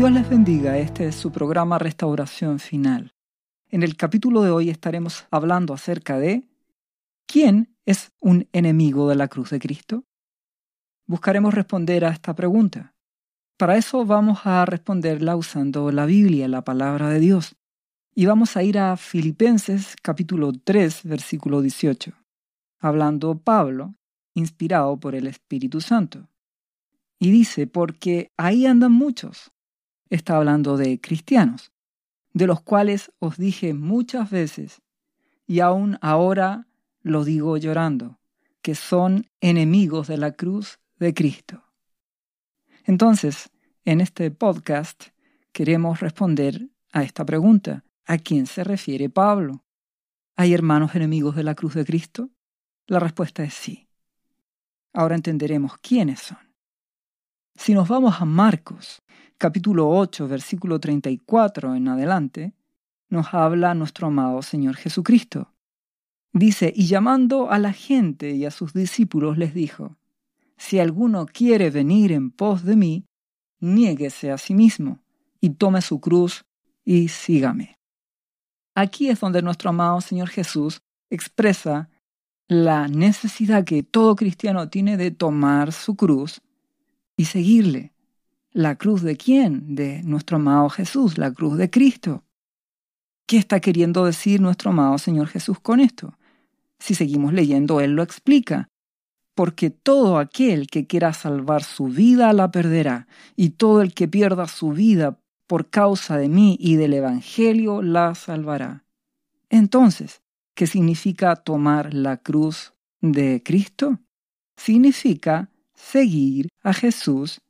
Dios les bendiga, este es su programa Restauración Final. En el capítulo de hoy estaremos hablando acerca de ¿quién es un enemigo de la cruz de Cristo? Buscaremos responder a esta pregunta. Para eso vamos a responderla usando la Biblia, la palabra de Dios. Y vamos a ir a Filipenses capítulo 3, versículo 18, hablando Pablo, inspirado por el Espíritu Santo. Y dice, porque ahí andan muchos. Está hablando de cristianos, de los cuales os dije muchas veces, y aún ahora lo digo llorando, que son enemigos de la cruz de Cristo. Entonces, en este podcast queremos responder a esta pregunta. ¿A quién se refiere Pablo? ¿Hay hermanos enemigos de la cruz de Cristo? La respuesta es sí. Ahora entenderemos quiénes son. Si nos vamos a Marcos, capítulo 8, versículo 34 en adelante, nos habla nuestro amado Señor Jesucristo. Dice, y llamando a la gente y a sus discípulos les dijo, Si alguno quiere venir en pos de mí, niéguese a sí mismo y tome su cruz y sígame. Aquí es donde nuestro amado Señor Jesús expresa la necesidad que todo cristiano tiene de tomar su cruz y seguirle. ¿La cruz de quién? De nuestro amado Jesús, la cruz de Cristo. ¿Qué está queriendo decir nuestro amado Señor Jesús con esto? Si seguimos leyendo, Él lo explica. Porque todo aquel que quiera salvar su vida la perderá, y todo el que pierda su vida por causa de mí y del Evangelio la salvará. Entonces, ¿qué significa tomar la cruz de Cristo? Significa seguir a Jesús,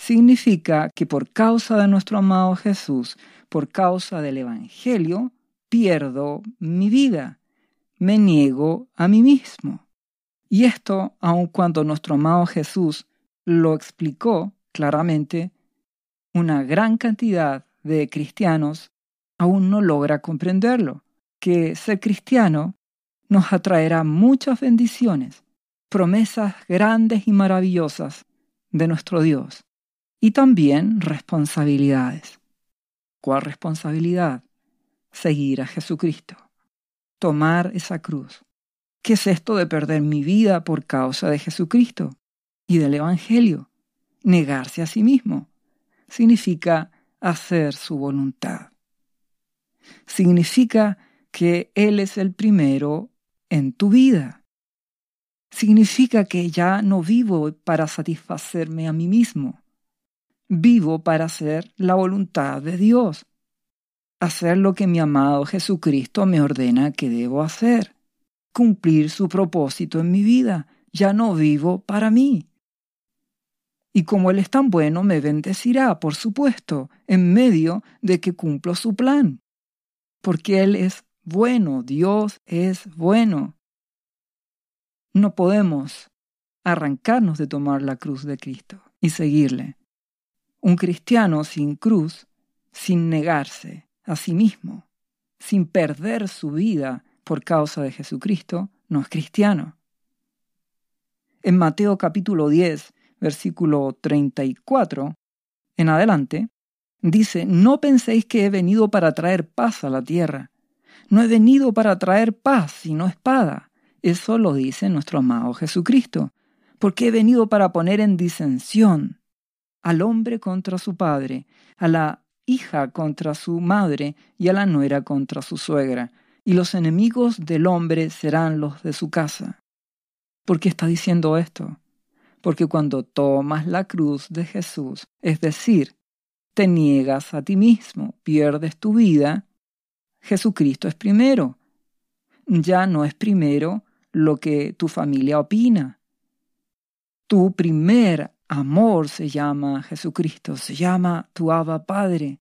significa que por causa de nuestro amado Jesús, por causa del Evangelio, pierdo mi vida, me niego a mí mismo. Y esto, aun cuando nuestro amado Jesús lo explicó claramente, una gran cantidad de cristianos aún no logra comprenderlo, que ser cristiano nos atraerá muchas bendiciones, promesas grandes y maravillosas de nuestro Dios, y también responsabilidades. ¿Cuál responsabilidad? Seguir a Jesucristo, tomar esa cruz. ¿Qué es esto de perder mi vida por causa de Jesucristo y del Evangelio? Negarse a sí mismo, significa hacer su voluntad. Significa que Él es el primero en tu vida. Significa que ya no vivo para satisfacerme a mí mismo. Vivo para hacer la voluntad de Dios. Hacer lo que mi amado Jesucristo me ordena que debo hacer. Cumplir su propósito en mi vida. Ya no vivo para mí. Y como Él es tan bueno, me bendecirá, por supuesto, en medio de que cumplo su plan. Porque Él es bueno, Dios es bueno. No podemos arrancarnos de tomar la cruz de Cristo y seguirle. Un cristiano sin cruz, sin negarse a sí mismo, sin perder su vida por causa de Jesucristo, no es cristiano. En Mateo capítulo 10, versículo 34 en adelante, dice, no penséis que he venido para traer paz a la tierra. No he venido para traer paz, sino espada. Eso lo dice nuestro amado Jesucristo, porque he venido para poner en disensión al hombre contra su padre, a la hija contra su madre y a la nuera contra su suegra, y los enemigos del hombre serán los de su casa. ¿Por qué está diciendo esto? porque cuando tomas la cruz de Jesús, es decir, te niegas a ti mismo, pierdes tu vida, Jesucristo es primero. Ya no es primero lo que tu familia opina. Tu primer amor se llama Jesucristo, se llama tu Abba Padre.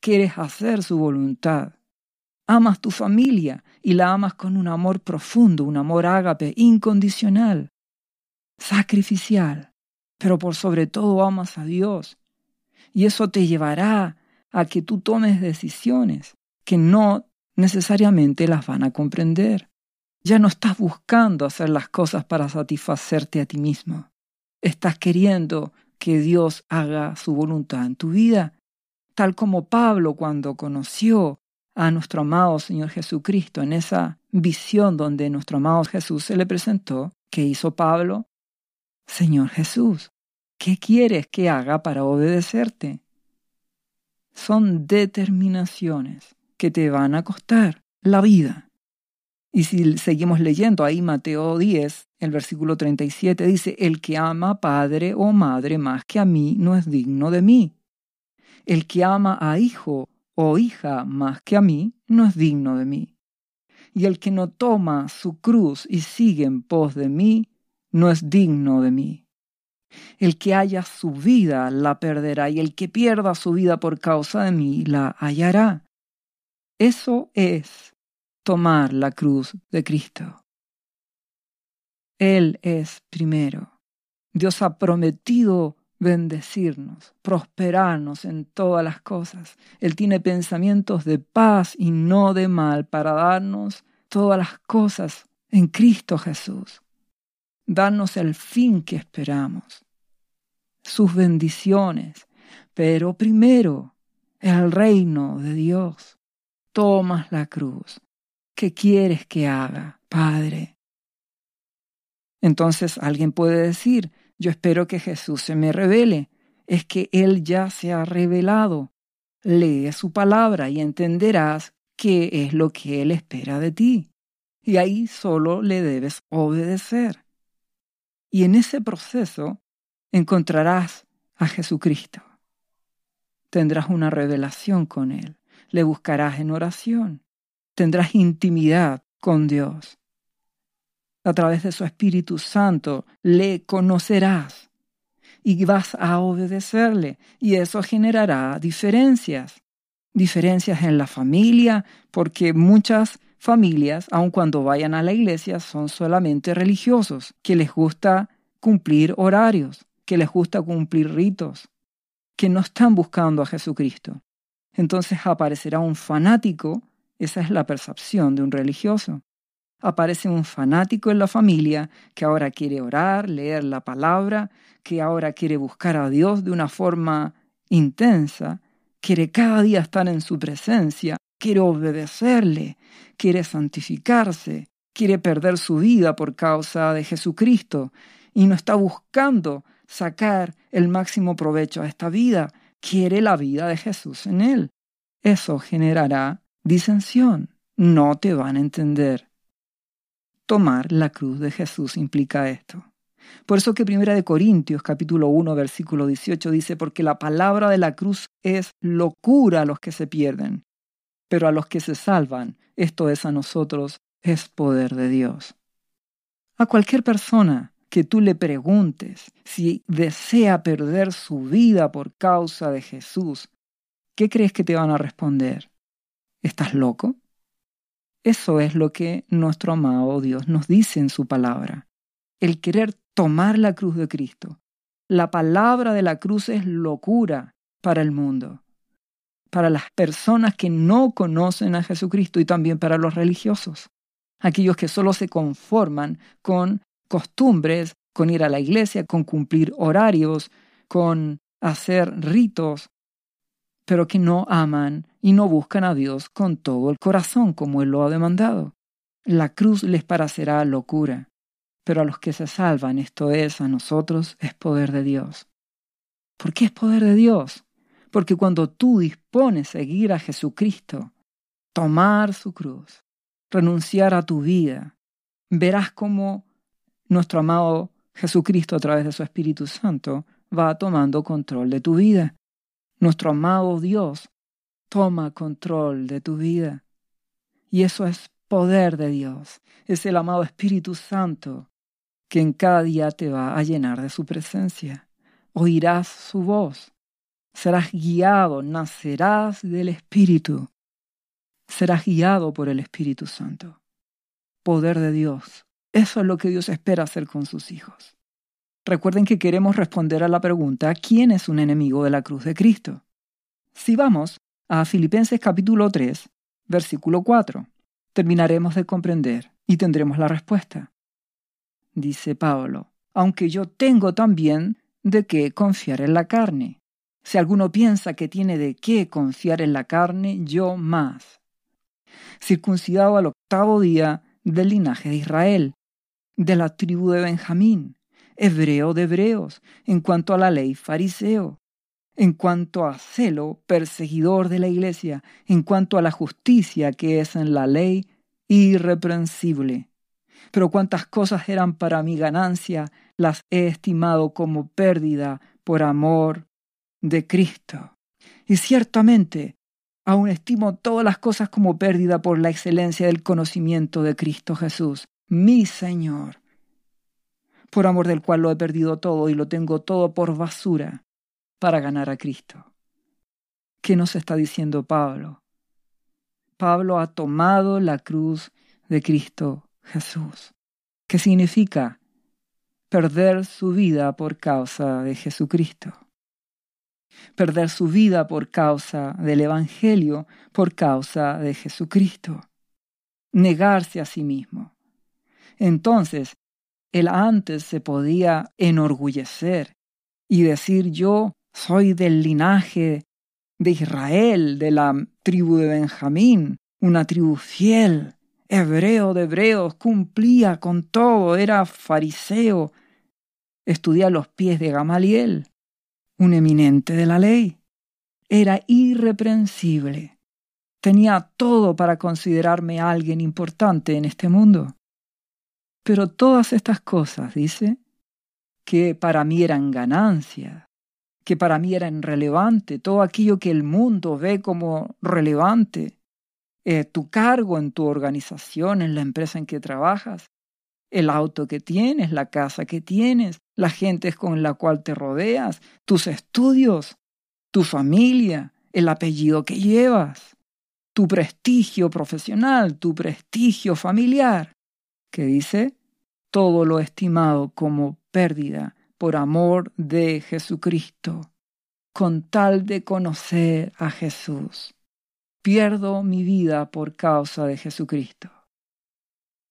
Quieres hacer su voluntad. Amas tu familia y la amas con un amor profundo, un amor ágape, incondicional sacrificial, pero por sobre todo amas a Dios. Y eso te llevará a que tú tomes decisiones que no necesariamente las van a comprender. Ya no estás buscando hacer las cosas para satisfacerte a ti mismo. Estás queriendo que Dios haga su voluntad en tu vida tal como Pablo cuando conoció a nuestro amado Señor Jesucristo en esa visión donde nuestro amado Jesús se le presentó, ¿qué hizo Pablo? Señor Jesús, ¿qué quieres que haga para obedecerte? Son determinaciones que te van a costar la vida. Y si seguimos leyendo ahí Mateo 10, el versículo 37 dice, el que ama padre o madre más que a mí no es digno de mí. El que ama a hijo o hija más que a mí, no es digno de mí. Y el que no toma su cruz y sigue en pos de mí, no es digno de mí. El que haya su vida la perderá, y el que pierda su vida por causa de mí la hallará. Eso es tomar la cruz de Cristo. Él es primero. Dios ha prometido bendecirnos, prosperarnos en todas las cosas. Él tiene pensamientos de paz y no de mal para darnos todas las cosas en Cristo Jesús. Darnos el fin que esperamos, sus bendiciones, pero primero el reino de Dios. Tomas la cruz. ¿Qué quieres que haga, Padre? Entonces alguien puede decir, yo espero que Jesús se me revele. Es que Él ya se ha revelado. Lee su palabra y entenderás qué es lo que Él espera de ti. Y ahí solo le debes obedecer. Y en ese proceso encontrarás a Jesucristo. Tendrás una revelación con Él. Le buscarás en oración. Tendrás intimidad con Dios a través de su Espíritu Santo, le conocerás y vas a obedecerle y eso generará diferencias. Diferencias en la familia, porque muchas familias, aun cuando vayan a la iglesia, son solamente religiosos, que les gusta cumplir horarios, que les gusta cumplir ritos, que no están buscando a Jesucristo. Entonces aparecerá un fanático, esa es la percepción de un religioso, aparece un fanático en la familia que ahora quiere orar, leer la palabra, que ahora quiere buscar a Dios de una forma intensa, quiere cada día estar en su presencia, quiere obedecerle, quiere santificarse, quiere perder su vida por causa de Jesucristo y no está buscando sacar el máximo provecho a esta vida, quiere la vida de Jesús en él. Eso generará disensión. No te van a entender. Tomar la cruz de Jesús implica esto. Por eso que Primera de Corintios capítulo 1 versículo 18 dice, porque la palabra de la cruz es locura a los que se pierden, pero a los que se salvan, esto es a nosotros, es poder de Dios. A cualquier persona que tú le preguntes si desea perder su vida por causa de Jesús, ¿qué crees que te van a responder? ¿Estás loco? Eso es lo que nuestro amado Dios nos dice en su palabra. El querer tomar la cruz de Cristo. La palabra de la cruz es locura para el mundo, para las personas que no conocen a Jesucristo y también para los religiosos, aquellos que solo se conforman con costumbres, con ir a la iglesia, con cumplir horarios, con hacer ritos, pero que no aman y no buscan a Dios con todo el corazón como Él lo ha demandado. La cruz les parecerá locura, pero a los que se salvan, esto es, a nosotros, es poder de Dios. ¿Por qué es poder de Dios? Porque cuando tú dispones seguir a Jesucristo, tomar su cruz, renunciar a tu vida, verás cómo nuestro amado Jesucristo a través de su Espíritu Santo va tomando control de tu vida nuestro amado Dios toma control de tu vida. Y eso es poder de Dios. Es el amado Espíritu Santo que en cada día te va a llenar de su presencia. Oirás su voz. Serás guiado, nacerás del Espíritu. Serás guiado por el Espíritu Santo. Poder de Dios. Eso es lo que Dios espera hacer con sus hijos. Recuerden que queremos responder a la pregunta ¿quién es un enemigo de la cruz de Cristo? Si vamos a Filipenses capítulo 3, versículo 4, terminaremos de comprender y tendremos la respuesta. Dice Pablo, aunque yo tengo también de qué confiar en la carne. Si alguno piensa que tiene de qué confiar en la carne, yo más. Circuncidado al octavo día del linaje de Israel, de la tribu de Benjamín, hebreo de hebreos, en cuanto a la ley fariseo, en cuanto a celo perseguidor de la iglesia, en cuanto a la justicia que es en la ley irreprensible. Pero cuantas cosas eran para mi ganancia, las he estimado como pérdida por amor de Cristo. Y ciertamente, aún estimo todas las cosas como pérdida por la excelencia del conocimiento de Cristo Jesús, mi Señor, por amor del cual lo he perdido todo y lo tengo todo por basura para ganar a Cristo. ¿Qué nos está diciendo Pablo? Pablo ha tomado la cruz de Cristo Jesús. ¿Qué significa? Perder su vida por causa de Jesucristo. Perder su vida por causa del Evangelio, por causa de Jesucristo. Negarse a sí mismo. Entonces, él antes se podía enorgullecer y decir yo soy del linaje de Israel, de la tribu de Benjamín, una tribu fiel, hebreo de hebreos, cumplía con todo, era fariseo, estudié a los pies de Gamaliel, un eminente de la ley. Era irreprensible. Tenía todo para considerarme alguien importante en este mundo. Pero todas estas cosas, dice, que para mí eran ganancia, que para mí eran relevante, todo aquello que el mundo ve como relevante, eh, tu cargo en tu organización, en la empresa en que trabajas, el auto que tienes, la casa que tienes, la gente con la cual te rodeas, tus estudios, tu familia, el apellido que llevas, tu prestigio profesional, tu prestigio familiar que dice, todo lo estimado como pérdida por amor de Jesucristo, con tal de conocer a Jesús. Pierdo mi vida por causa de Jesucristo.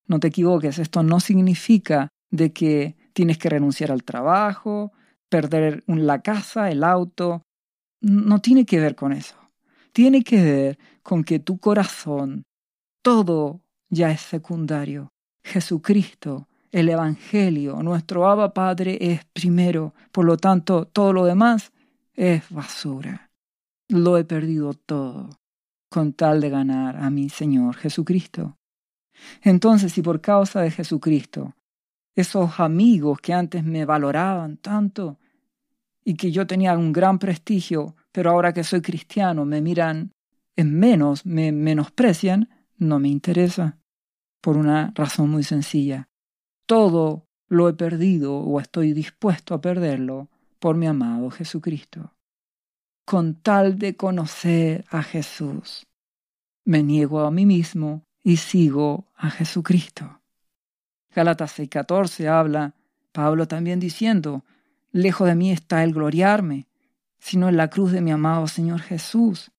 No te equivoques, esto no significa de que tienes que renunciar al trabajo, perder la casa, el auto. No tiene que ver con eso. Tiene que ver con que tu corazón, todo ya es secundario. Jesucristo, el Evangelio, nuestro Abba Padre es primero, por lo tanto todo lo demás es basura. Lo he perdido todo con tal de ganar a mi Señor Jesucristo. Entonces, si por causa de Jesucristo, esos amigos que antes me valoraban tanto y que yo tenía un gran prestigio, pero ahora que soy cristiano me miran en menos, me menosprecian, no me interesa por una razón muy sencilla. Todo lo he perdido o estoy dispuesto a perderlo por mi amado Jesucristo. Con tal de conocer a Jesús, me niego a mí mismo y sigo a Jesucristo. Galatas 6:14 habla Pablo también diciendo, lejos de mí está el gloriarme, sino en la cruz de mi amado Señor Jesús,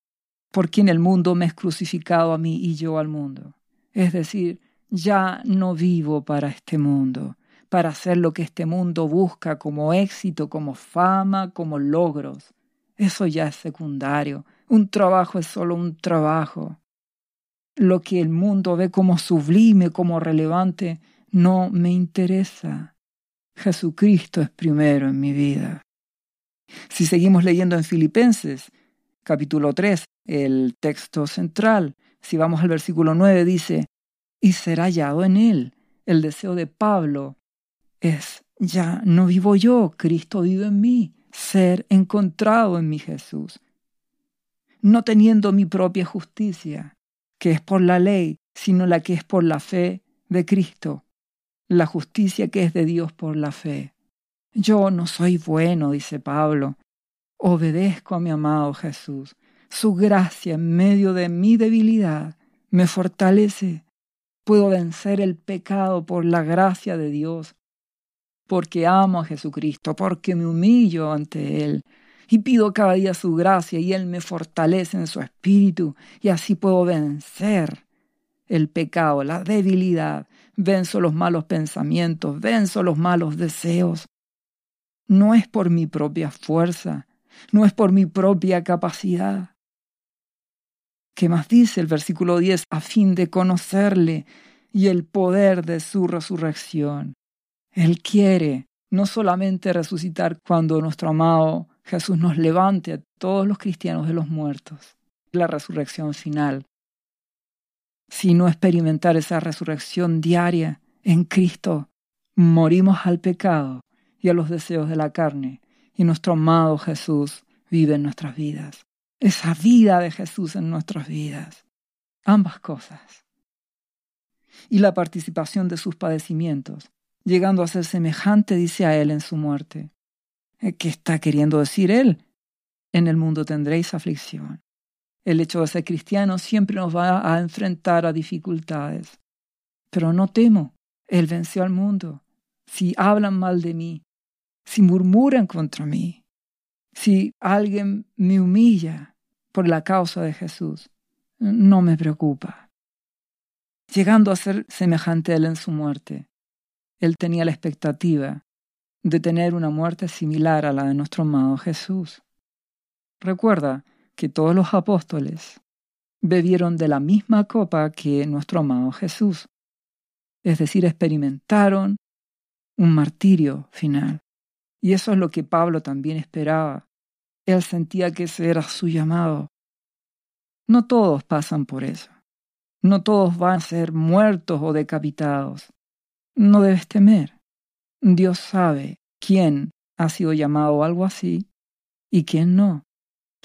por quien el mundo me es crucificado a mí y yo al mundo. Es decir, ya no vivo para este mundo, para hacer lo que este mundo busca como éxito, como fama, como logros. Eso ya es secundario. Un trabajo es solo un trabajo. Lo que el mundo ve como sublime, como relevante, no me interesa. Jesucristo es primero en mi vida. Si seguimos leyendo en Filipenses, capítulo 3, el texto central, si vamos al versículo 9, dice, y será hallado en él. El deseo de Pablo es, ya no vivo yo, Cristo vive en mí, ser encontrado en mi Jesús. No teniendo mi propia justicia, que es por la ley, sino la que es por la fe de Cristo, la justicia que es de Dios por la fe. Yo no soy bueno, dice Pablo, obedezco a mi amado Jesús. Su gracia en medio de mi debilidad me fortalece Puedo vencer el pecado por la gracia de Dios, porque amo a Jesucristo, porque me humillo ante Él y pido cada día su gracia y Él me fortalece en su espíritu y así puedo vencer el pecado, la debilidad, venzo los malos pensamientos, venzo los malos deseos. No es por mi propia fuerza, no es por mi propia capacidad. ¿Qué más dice el versículo 10? A fin de conocerle y el poder de su resurrección. Él quiere no solamente resucitar cuando nuestro amado Jesús nos levante a todos los cristianos de los muertos, la resurrección final, sino experimentar esa resurrección diaria en Cristo. Morimos al pecado y a los deseos de la carne, y nuestro amado Jesús vive en nuestras vidas. Esa vida de Jesús en nuestras vidas. Ambas cosas. Y la participación de sus padecimientos, llegando a ser semejante, dice a Él en su muerte. Eh, ¿Qué está queriendo decir Él? En el mundo tendréis aflicción. El hecho de ser cristiano siempre nos va a enfrentar a dificultades. Pero no temo, Él venció al mundo. Si hablan mal de mí, si murmuran contra mí, si alguien me humilla por la causa de Jesús, no me preocupa. Llegando a ser semejante a Él en su muerte, Él tenía la expectativa de tener una muerte similar a la de nuestro amado Jesús. Recuerda que todos los apóstoles bebieron de la misma copa que nuestro amado Jesús, es decir, experimentaron un martirio final. Y eso es lo que Pablo también esperaba. Él sentía que ese era su llamado. No todos pasan por eso. No todos van a ser muertos o decapitados. No debes temer. Dios sabe quién ha sido llamado a algo así y quién no.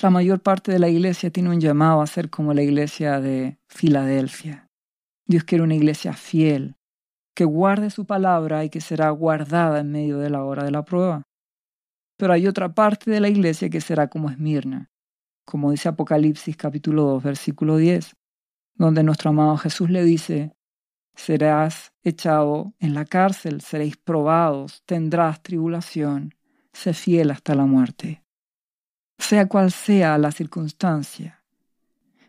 La mayor parte de la iglesia tiene un llamado a ser como la iglesia de Filadelfia. Dios quiere una iglesia fiel, que guarde su palabra y que será guardada en medio de la hora de la prueba. Pero hay otra parte de la iglesia que será como Esmirna, como dice Apocalipsis capítulo 2 versículo 10, donde nuestro amado Jesús le dice, serás echado en la cárcel, seréis probados, tendrás tribulación, sé fiel hasta la muerte. Sea cual sea la circunstancia,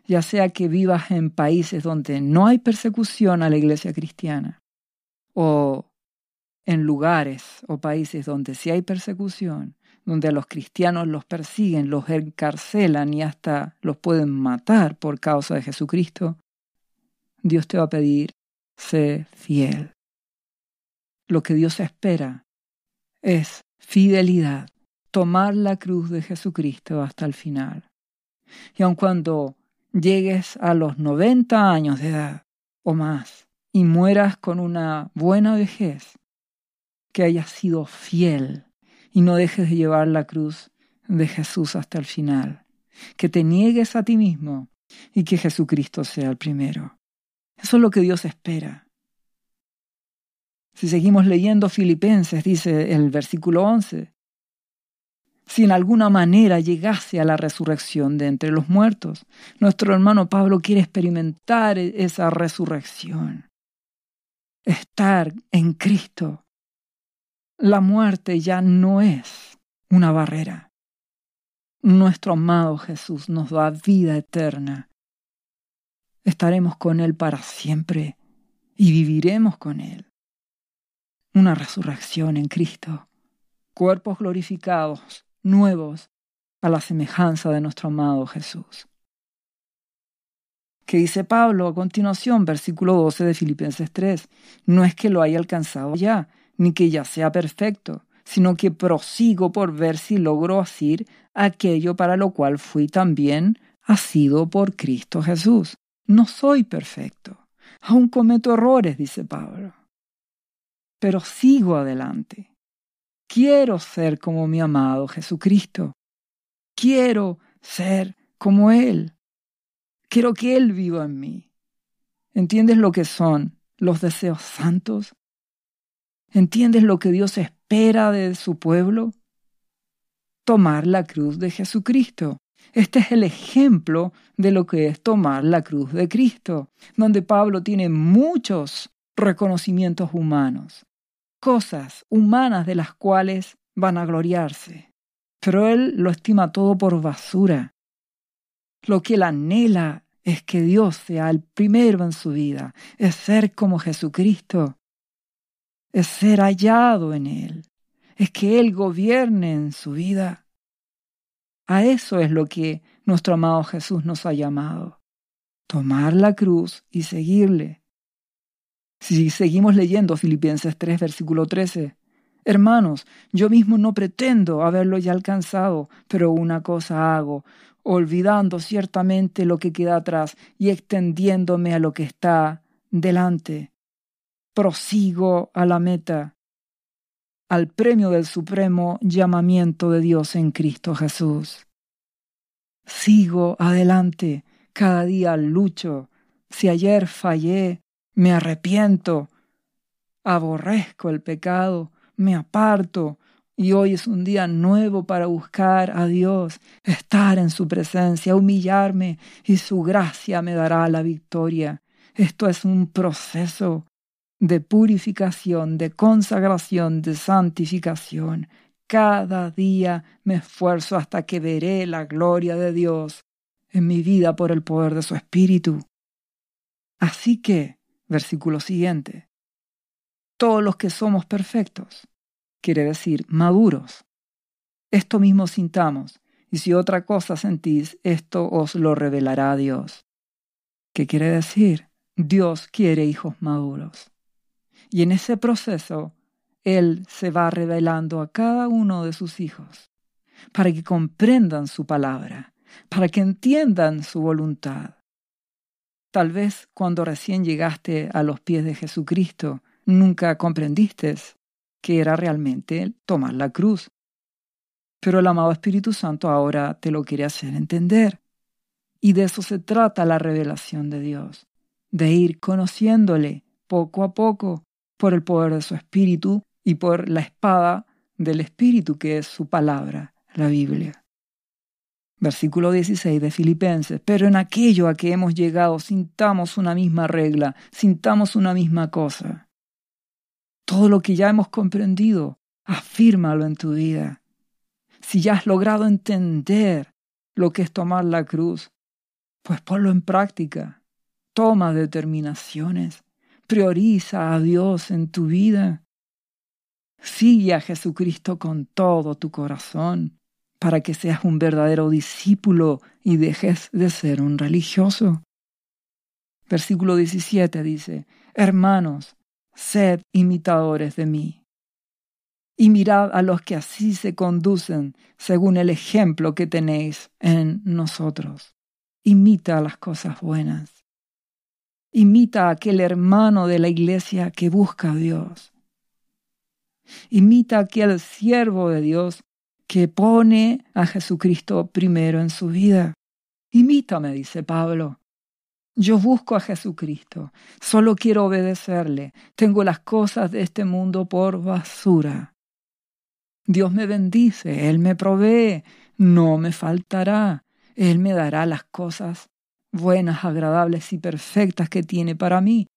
ya sea que vivas en países donde no hay persecución a la iglesia cristiana, o en lugares o países donde sí hay persecución, donde a los cristianos los persiguen, los encarcelan y hasta los pueden matar por causa de Jesucristo, Dios te va a pedir sé fiel. Lo que Dios espera es fidelidad, tomar la cruz de Jesucristo hasta el final. Y aun cuando llegues a los 90 años de edad o más y mueras con una buena vejez, que hayas sido fiel y no dejes de llevar la cruz de Jesús hasta el final, que te niegues a ti mismo y que Jesucristo sea el primero. Eso es lo que Dios espera. Si seguimos leyendo Filipenses, dice el versículo 11, si en alguna manera llegase a la resurrección de entre los muertos, nuestro hermano Pablo quiere experimentar esa resurrección, estar en Cristo. La muerte ya no es una barrera. Nuestro amado Jesús nos da vida eterna estaremos con Él para siempre y viviremos con Él. Una resurrección en Cristo, cuerpos glorificados, nuevos, a la semejanza de nuestro amado Jesús. ¿Qué dice Pablo a continuación, versículo 12 de Filipenses 3? No es que lo haya alcanzado ya, ni que ya sea perfecto, sino que prosigo por ver si logro asir aquello para lo cual fui también asido por Cristo Jesús. No soy perfecto. Aún cometo errores, dice Pablo. Pero sigo adelante. Quiero ser como mi amado Jesucristo. Quiero ser como Él. Quiero que Él viva en mí. ¿Entiendes lo que son los deseos santos? ¿Entiendes lo que Dios espera de su pueblo? Tomar la cruz de Jesucristo. Este es el ejemplo de lo que es tomar la cruz de Cristo, donde Pablo tiene muchos reconocimientos humanos, cosas humanas de las cuales van a gloriarse. Pero él lo estima todo por basura. Lo que él anhela es que Dios sea el primero en su vida, es ser como Jesucristo, es ser hallado en Él, es que Él gobierne en su vida. A eso es lo que nuestro amado Jesús nos ha llamado. Tomar la cruz y seguirle. Si seguimos leyendo Filipenses 3, versículo 13, Hermanos, yo mismo no pretendo haberlo ya alcanzado, pero una cosa hago, olvidando ciertamente lo que queda atrás y extendiéndome a lo que está delante. Prosigo a la meta, al premio del supremo llamamiento de Dios en Cristo Jesús. Sigo adelante, cada día lucho. Si ayer fallé, me arrepiento, aborrezco el pecado, me aparto y hoy es un día nuevo para buscar a Dios, estar en su presencia, humillarme y su gracia me dará la victoria. Esto es un proceso de purificación, de consagración, de santificación. Cada día me esfuerzo hasta que veré la gloria de Dios en mi vida por el poder de su Espíritu. Así que, versículo siguiente, todos los que somos perfectos, quiere decir maduros. Esto mismo sintamos, y si otra cosa sentís, esto os lo revelará Dios. ¿Qué quiere decir? Dios quiere hijos maduros. Y en ese proceso, Él se va revelando a cada uno de sus hijos, para que comprendan su palabra, para que entiendan su voluntad. Tal vez cuando recién llegaste a los pies de Jesucristo, nunca comprendiste que era realmente tomar la cruz. Pero el amado Espíritu Santo ahora te lo quiere hacer entender. Y de eso se trata la revelación de Dios, de ir conociéndole poco a poco por el poder de su Espíritu y por la espada del Espíritu que es su palabra, la Biblia. Versículo 16 de Filipenses. Pero en aquello a que hemos llegado sintamos una misma regla, sintamos una misma cosa. Todo lo que ya hemos comprendido, afírmalo en tu vida. Si ya has logrado entender lo que es tomar la cruz, pues ponlo en práctica. Toma determinaciones. Prioriza a Dios en tu vida. Sigue a Jesucristo con todo tu corazón para que seas un verdadero discípulo y dejes de ser un religioso. Versículo 17 dice, Hermanos, sed imitadores de mí. Y mirad a los que así se conducen según el ejemplo que tenéis en nosotros. Imita las cosas buenas. Imita a aquel hermano de la iglesia que busca a Dios. Imita a aquel siervo de Dios que pone a Jesucristo primero en su vida. Imítame, dice Pablo. Yo busco a Jesucristo, solo quiero obedecerle. Tengo las cosas de este mundo por basura. Dios me bendice, Él me provee, no me faltará. Él me dará las cosas buenas, agradables y perfectas que tiene para mí,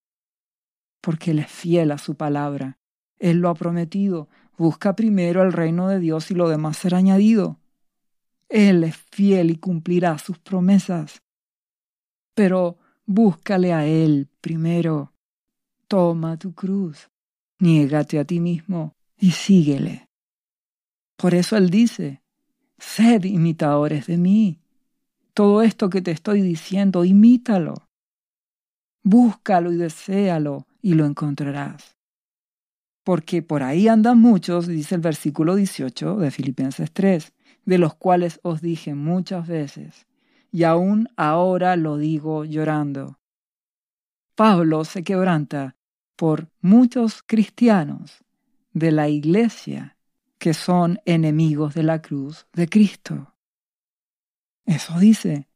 porque Él es fiel a su palabra. Él lo ha prometido. Busca primero el reino de Dios y lo demás será añadido. Él es fiel y cumplirá sus promesas. Pero Búscale a Él primero. Toma tu cruz, niégate a ti mismo y síguele. Por eso Él dice, sed imitadores de mí. Todo esto que te estoy diciendo, imítalo. Búscalo y deséalo y lo encontrarás. Porque por ahí andan muchos, dice el versículo 18 de Filipenses 3, de los cuales os dije muchas veces, y aún ahora lo digo llorando. Pablo se quebranta por muchos cristianos de la iglesia que son enemigos de la cruz de Cristo. Eso dice.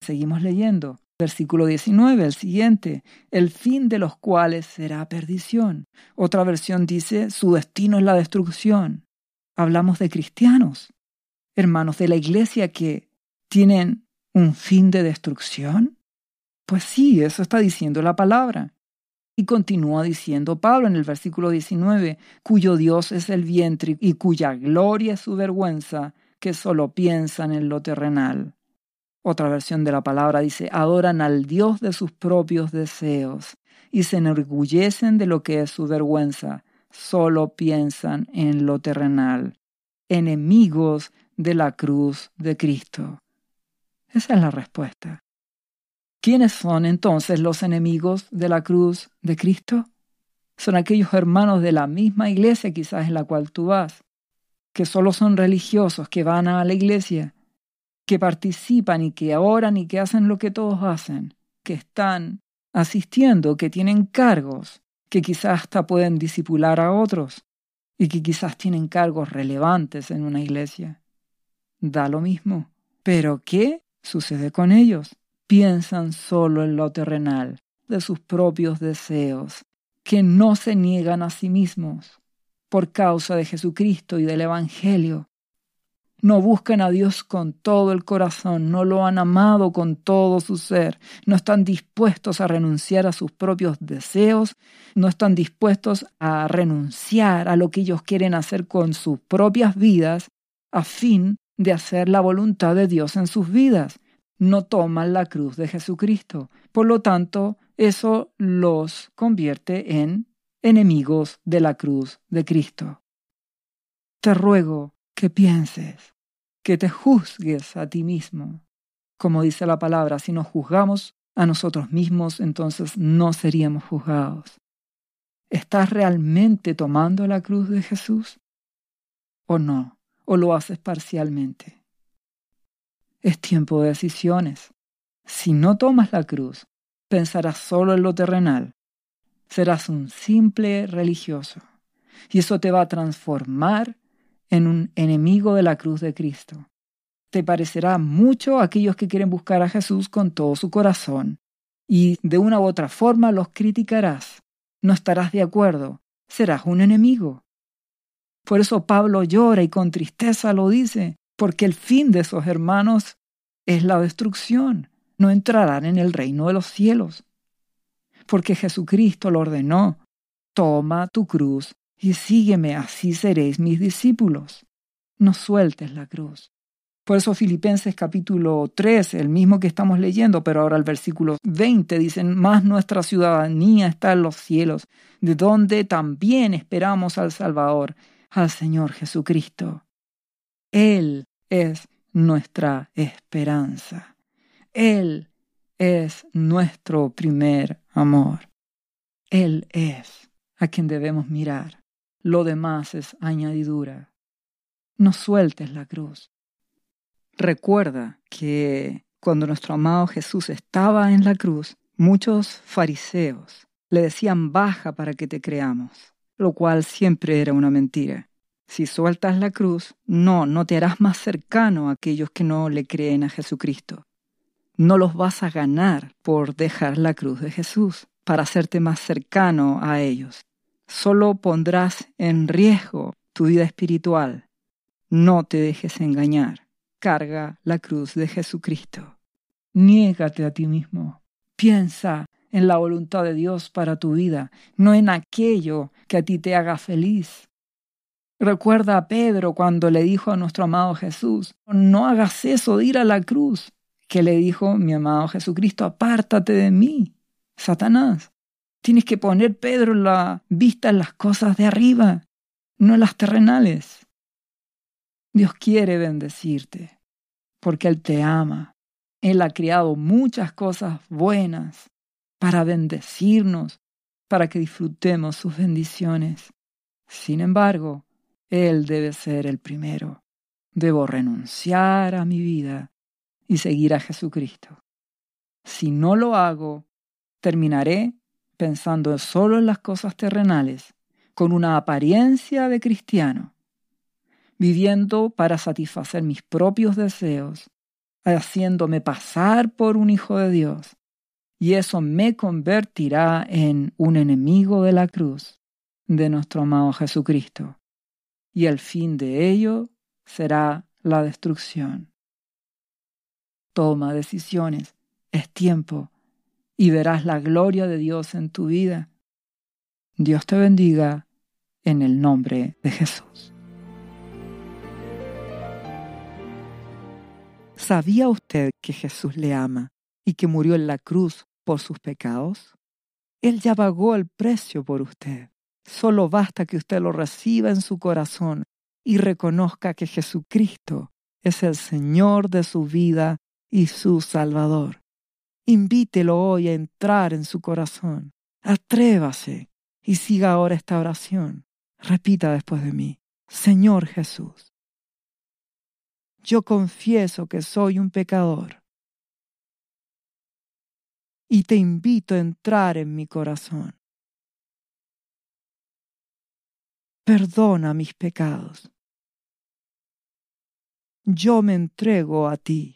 Seguimos leyendo. Versículo 19, el siguiente, el fin de los cuales será perdición. Otra versión dice, su destino es la destrucción. Hablamos de cristianos, hermanos de la iglesia que tienen un fin de destrucción? Pues sí, eso está diciendo la palabra. Y continúa diciendo Pablo en el versículo 19, cuyo Dios es el vientre y cuya gloria es su vergüenza, que solo piensan en lo terrenal. Otra versión de la palabra dice, adoran al Dios de sus propios deseos y se enorgullecen de lo que es su vergüenza, solo piensan en lo terrenal, enemigos de la cruz de Cristo? Esa es la respuesta. ¿Quiénes son entonces los enemigos de la cruz de Cristo? Son aquellos hermanos de la misma iglesia quizás en la cual tú vas, que solo son religiosos, que van a la iglesia, que participan y que oran y que hacen lo que todos hacen, que están asistiendo, que tienen cargos, que quizás hasta pueden disipular a otros y que quizás tienen cargos relevantes en una iglesia. Da lo mismo. Pero ¿qué sucede con ellos? Piensan solo en lo terrenal, de sus propios deseos, que no se niegan a sí mismos por causa de Jesucristo y del Evangelio, no buscan a Dios con todo el corazón, no lo han amado con todo su ser, no están dispuestos a renunciar a sus propios deseos, no están dispuestos a renunciar a lo que ellos quieren hacer con sus propias vidas a fin de hacer la voluntad de Dios en sus vidas. No toman la cruz de Jesucristo. Por lo tanto, eso los convierte en enemigos de la cruz de Cristo. Te ruego que pienses, que te juzgues a ti mismo. Como dice la palabra, si nos juzgamos a nosotros mismos, entonces no seríamos juzgados. ¿Estás realmente tomando la cruz de Jesús? ¿O no? ¿O lo haces parcialmente? Es tiempo de decisiones. Si no tomas la cruz, pensarás solo en lo terrenal. Serás un simple religioso. Y eso te va a transformar en un enemigo de la cruz de Cristo. Te parecerá mucho a aquellos que quieren buscar a Jesús con todo su corazón, y de una u otra forma los criticarás. No estarás de acuerdo, serás un enemigo. Por eso Pablo llora y con tristeza lo dice, porque el fin de esos hermanos es la destrucción. No entrarán en el reino de los cielos. Porque Jesucristo lo ordenó. Toma tu cruz y sígueme, así seréis mis discípulos. No sueltes la cruz. Por eso Filipenses capítulo 3, el mismo que estamos leyendo, pero ahora el versículo 20 dicen, más nuestra ciudadanía está en los cielos, de donde también esperamos al Salvador, al Señor Jesucristo. Él es nuestra esperanza. Él es nuestro primer amor. Él es a quien debemos mirar. Lo demás es añadidura. No sueltes la cruz. Recuerda que cuando nuestro amado Jesús estaba en la cruz, muchos fariseos le decían baja para que te creamos, lo cual siempre era una mentira. Si sueltas la cruz, no, no te harás más cercano a aquellos que no le creen a Jesucristo. No los vas a ganar por dejar la cruz de Jesús, para hacerte más cercano a ellos solo pondrás en riesgo tu vida espiritual. No te dejes engañar. Carga la cruz de Jesucristo. Niégate a ti mismo. Piensa en la voluntad de Dios para tu vida, no en aquello que a ti te haga feliz. Recuerda a Pedro cuando le dijo a nuestro amado Jesús, no hagas eso de ir a la cruz, que le dijo mi amado Jesucristo, apártate de mí, Satanás. Tienes que poner, Pedro, la vista en las cosas de arriba, no en las terrenales. Dios quiere bendecirte, porque Él te ama. Él ha creado muchas cosas buenas para bendecirnos, para que disfrutemos sus bendiciones. Sin embargo, Él debe ser el primero. Debo renunciar a mi vida y seguir a Jesucristo. Si no lo hago, terminaré pensando solo en las cosas terrenales, con una apariencia de cristiano, viviendo para satisfacer mis propios deseos, haciéndome pasar por un hijo de Dios, y eso me convertirá en un enemigo de la cruz de nuestro amado Jesucristo, y el fin de ello será la destrucción. Toma decisiones, es tiempo y verás la gloria de Dios en tu vida. Dios te bendiga en el nombre de Jesús. ¿Sabía usted que Jesús le ama y que murió en la cruz por sus pecados? Él ya pagó el precio por usted. Solo basta que usted lo reciba en su corazón y reconozca que Jesucristo es el Señor de su vida y su Salvador. Invítelo hoy a entrar en su corazón. Atrévase y siga ahora esta oración. Repita después de mí. Señor Jesús, yo confieso que soy un pecador y te invito a entrar en mi corazón. Perdona mis pecados. Yo me entrego a ti.